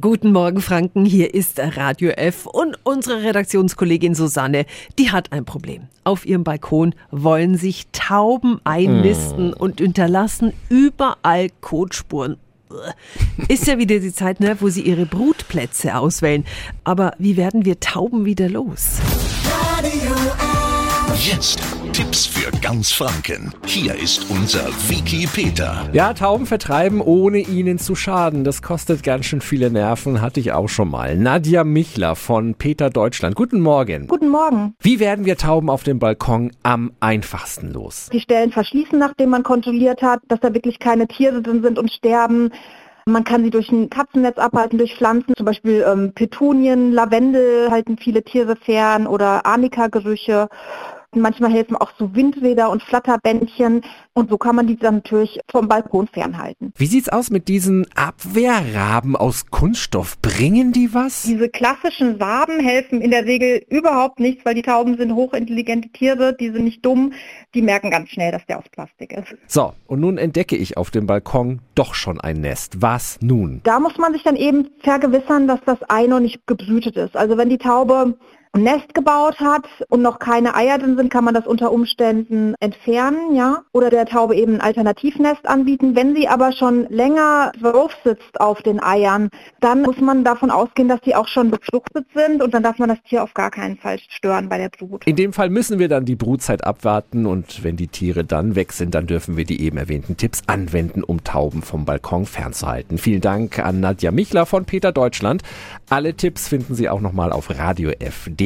Guten Morgen, Franken. Hier ist Radio F und unsere Redaktionskollegin Susanne, die hat ein Problem. Auf ihrem Balkon wollen sich Tauben einnisten mm. und hinterlassen überall Kotspuren. Ist ja wieder die Zeit, ne, wo sie ihre Brutplätze auswählen. Aber wie werden wir Tauben wieder los? Radio F. Jetzt Tipps für ganz Franken. Hier ist unser Wiki Peter. Ja, Tauben vertreiben, ohne ihnen zu schaden. Das kostet ganz schön viele Nerven, hatte ich auch schon mal. Nadja Michler von Peter Deutschland. Guten Morgen. Guten Morgen. Wie werden wir Tauben auf dem Balkon am einfachsten los? Die Stellen verschließen, nachdem man kontrolliert hat, dass da wirklich keine Tiere drin sind und sterben. Man kann sie durch ein Katzennetz abhalten, durch Pflanzen, zum Beispiel ähm, Petunien, Lavendel halten viele Tiere fern oder Arnika-Gerüche. Manchmal helfen auch so Windräder und Flatterbändchen und so kann man die dann natürlich vom Balkon fernhalten. Wie sieht's aus mit diesen Abwehrraben aus Kunststoff? Bringen die was? Diese klassischen Waben helfen in der Regel überhaupt nichts, weil die Tauben sind hochintelligente Tiere, die sind nicht dumm, die merken ganz schnell, dass der aus Plastik ist. So, und nun entdecke ich auf dem Balkon doch schon ein Nest. Was nun? Da muss man sich dann eben vergewissern, dass das Ei noch nicht gebrütet ist. Also wenn die Taube ein Nest gebaut hat und noch keine Eier drin sind, kann man das unter Umständen entfernen, ja, oder der Taube eben ein Alternativnest anbieten. Wenn sie aber schon länger drauf sitzt auf den Eiern, dann muss man davon ausgehen, dass sie auch schon befruchtet sind und dann darf man das Tier auf gar keinen Fall stören bei der Brut. In dem Fall müssen wir dann die Brutzeit abwarten und wenn die Tiere dann weg sind, dann dürfen wir die eben erwähnten Tipps anwenden, um Tauben vom Balkon fernzuhalten. Vielen Dank an Nadja Michler von Peter Deutschland. Alle Tipps finden Sie auch nochmal auf radiof.de